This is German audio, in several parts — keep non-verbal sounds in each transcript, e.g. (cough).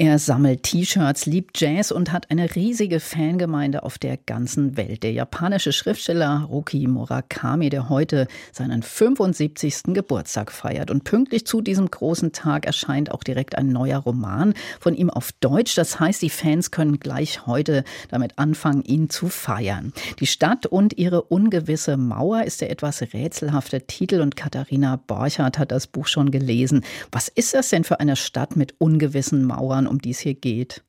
er sammelt T-Shirts, liebt Jazz und hat eine riesige Fangemeinde auf der ganzen Welt. Der japanische Schriftsteller Ruki Murakami, der heute seinen 75. Geburtstag feiert. Und pünktlich zu diesem großen Tag erscheint auch direkt ein neuer Roman von ihm auf Deutsch. Das heißt, die Fans können gleich heute damit anfangen, ihn zu feiern. Die Stadt und ihre ungewisse Mauer ist der etwas rätselhafte Titel und Katharina Borchardt hat das Buch schon gelesen. Was ist das denn für eine Stadt mit ungewissen Mauern? Um die es hier geht.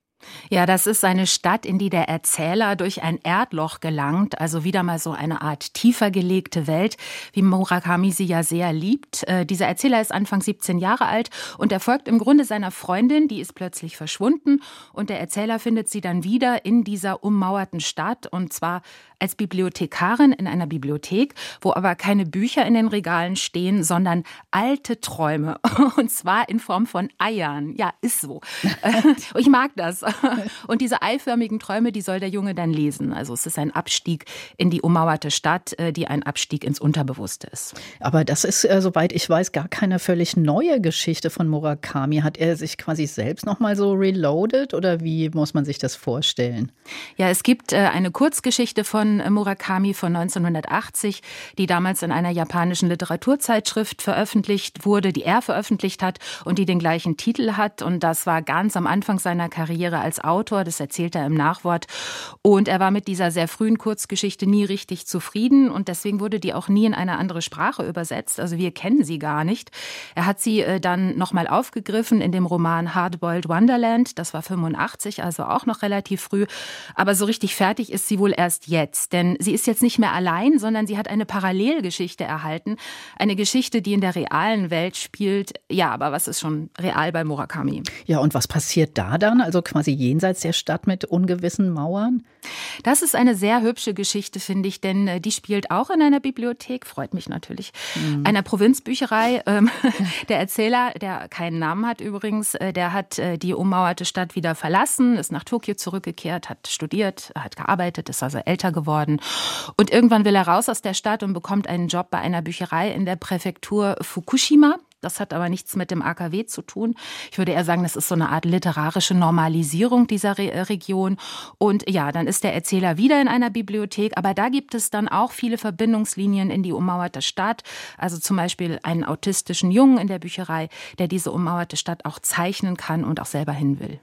Ja, das ist eine Stadt, in die der Erzähler durch ein Erdloch gelangt, also wieder mal so eine Art tiefer gelegte Welt, wie Murakami sie ja sehr liebt. Äh, dieser Erzähler ist Anfang 17 Jahre alt und er folgt im Grunde seiner Freundin, die ist plötzlich verschwunden und der Erzähler findet sie dann wieder in dieser ummauerten Stadt und zwar als Bibliothekarin in einer Bibliothek, wo aber keine Bücher in den Regalen stehen, sondern alte Träume (laughs) und zwar in Form von Eiern. Ja, ist so. (laughs) ich mag das. Und diese eiförmigen Träume, die soll der Junge dann lesen. Also es ist ein Abstieg in die ummauerte Stadt, äh, die ein Abstieg ins Unterbewusste ist. Aber das ist, äh, soweit ich weiß, gar keine völlig neue Geschichte von Murakami. Hat er sich quasi selbst nochmal so reloaded oder wie muss man sich das vorstellen? Ja, es gibt äh, eine Kurzgeschichte von Murakami von 1980, die damals in einer japanischen Literaturzeitschrift veröffentlicht wurde, die er veröffentlicht hat und die den gleichen Titel hat. Und das war ganz am Anfang seiner Karriere als Autor, das erzählt er im Nachwort. Und er war mit dieser sehr frühen Kurzgeschichte nie richtig zufrieden und deswegen wurde die auch nie in eine andere Sprache übersetzt. Also wir kennen sie gar nicht. Er hat sie äh, dann nochmal aufgegriffen in dem Roman Hardboiled Wonderland. Das war 85, also auch noch relativ früh. Aber so richtig fertig ist sie wohl erst jetzt. Denn sie ist jetzt nicht mehr allein, sondern sie hat eine Parallelgeschichte erhalten. Eine Geschichte, die in der realen Welt spielt. Ja, aber was ist schon real bei Murakami? Ja, und was passiert da dann? Also quasi jenseits der Stadt mit ungewissen Mauern? Das ist eine sehr hübsche Geschichte, finde ich, denn äh, die spielt auch in einer Bibliothek, freut mich natürlich, mhm. einer Provinzbücherei. Ähm, (laughs) der Erzähler, der keinen Namen hat übrigens, äh, der hat äh, die ummauerte Stadt wieder verlassen, ist nach Tokio zurückgekehrt, hat studiert, hat gearbeitet, ist also älter geworden. Und irgendwann will er raus aus der Stadt und bekommt einen Job bei einer Bücherei in der Präfektur Fukushima. Das hat aber nichts mit dem AKW zu tun. Ich würde eher sagen, das ist so eine Art literarische Normalisierung dieser Re äh, Region. Und ja, dann ist der Erzähler wieder in einer Bibliothek, aber da gibt es dann auch viele Verbindungslinien in die ummauerte Stadt. Also zum Beispiel einen autistischen Jungen in der Bücherei, der diese ummauerte Stadt auch zeichnen kann und auch selber hin will.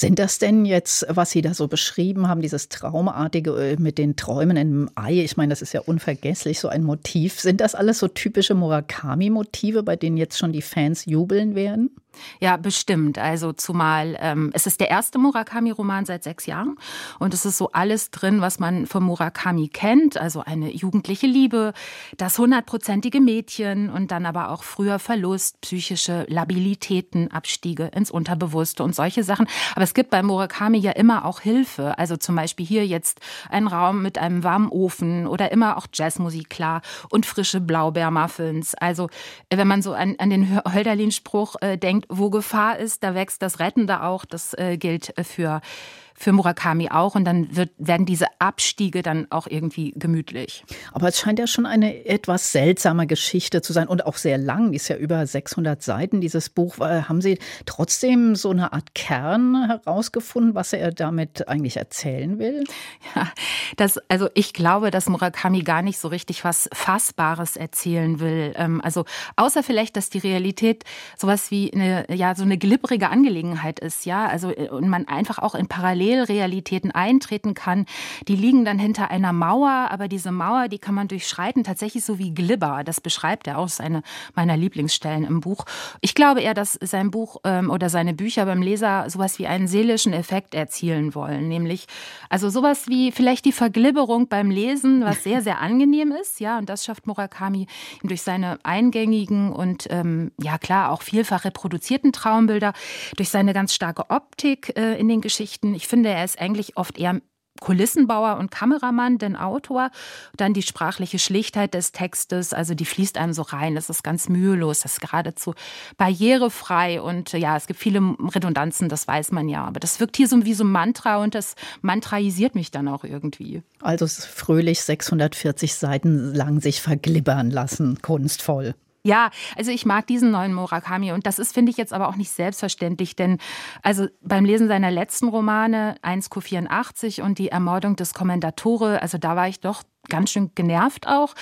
Sind das denn jetzt, was Sie da so beschrieben haben, dieses Traumartige äh, mit den Träumen im Ei? Ich meine, das ist ja unvergesslich, so ein Motiv. Sind das alles so typische Murakami-Motive, bei denen jetzt schon die Fans jubeln werden? Ja, bestimmt. Also zumal ähm, es ist der erste Murakami-Roman seit sechs Jahren und es ist so alles drin, was man von Murakami kennt. Also eine jugendliche Liebe, das hundertprozentige Mädchen und dann aber auch früher Verlust, psychische Labilitäten, Abstiege ins Unterbewusste und solche Sachen. Aber es gibt bei Murakami ja immer auch Hilfe. Also zum Beispiel hier jetzt ein Raum mit einem warmen Ofen oder immer auch Jazzmusik klar und frische Blaubeermuffins. Also wenn man so an, an den Hölderlin-Spruch äh, denkt, denkt, wo Gefahr ist, da wächst das Rettende auch. Das äh, gilt äh, für für Murakami auch. Und dann wird, werden diese Abstiege dann auch irgendwie gemütlich. Aber es scheint ja schon eine etwas seltsame Geschichte zu sein und auch sehr lang. Die ist ja über 600 Seiten, dieses Buch. Äh, haben Sie trotzdem so eine Art Kern herausgefunden, was er damit eigentlich erzählen will? Ja, das, also ich glaube, dass Murakami gar nicht so richtig was Fassbares erzählen will. Ähm, also außer vielleicht, dass die Realität sowas wie eine, ja, so eine glibbrige Angelegenheit ist, ja. Also, äh, und man einfach auch in Parallel Parallelrealitäten eintreten kann. Die liegen dann hinter einer Mauer, aber diese Mauer, die kann man durchschreiten, tatsächlich so wie Glibber. Das beschreibt er auch, ist eine meiner Lieblingsstellen im Buch. Ich glaube eher, dass sein Buch ähm, oder seine Bücher beim Leser sowas wie einen seelischen Effekt erzielen wollen. Nämlich, also sowas wie vielleicht die Verglibberung beim Lesen, was sehr, sehr angenehm ist. Ja, und das schafft Murakami durch seine eingängigen und, ähm, ja klar, auch vielfach reproduzierten Traumbilder, durch seine ganz starke Optik äh, in den Geschichten. Ich finde, finde, er ist eigentlich oft eher Kulissenbauer und Kameramann, denn Autor. Dann die sprachliche Schlichtheit des Textes, also die fließt einem so rein. Das ist ganz mühelos, das ist geradezu barrierefrei. Und ja, es gibt viele Redundanzen, das weiß man ja. Aber das wirkt hier so wie so ein Mantra und das mantraisiert mich dann auch irgendwie. Also fröhlich 640 Seiten lang sich verglibbern lassen, kunstvoll. Ja, also ich mag diesen neuen Murakami und das ist, finde ich, jetzt aber auch nicht selbstverständlich, denn also beim Lesen seiner letzten Romane 1Q84 und die Ermordung des Kommendatore, also da war ich doch ganz schön genervt auch.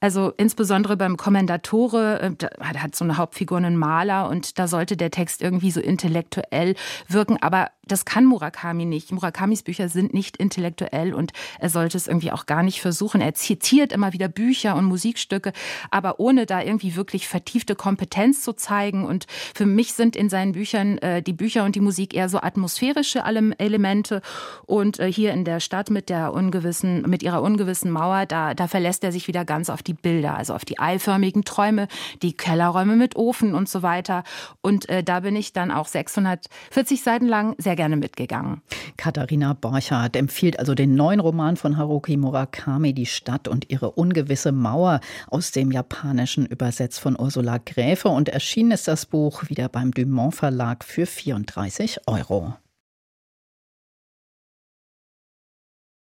Also insbesondere beim Kommendatore, äh, da hat so eine Hauptfigur einen Maler und da sollte der Text irgendwie so intellektuell wirken, aber das kann Murakami nicht. Murakamis Bücher sind nicht intellektuell und er sollte es irgendwie auch gar nicht versuchen. Er zitiert immer wieder Bücher und Musikstücke, aber ohne da irgendwie wirklich vertiefte Kompetenz zu zeigen. Und für mich sind in seinen Büchern äh, die Bücher und die Musik eher so atmosphärische Elemente. Und äh, hier in der Stadt mit der ungewissen, mit ihrer ungewissen Mauer, da, da verlässt er sich wieder ganz auf die Bilder, also auf die eiförmigen Träume, die Kellerräume mit Ofen und so weiter. Und äh, da bin ich dann auch 640 Seiten lang sehr gerne mitgegangen. Katharina Borchardt empfiehlt also den neuen Roman von Haruki Murakami, Die Stadt und ihre ungewisse Mauer, aus dem Japanischen übersetzt von Ursula Gräfe. Und erschienen ist das Buch wieder beim Dumont Verlag für 34 Euro.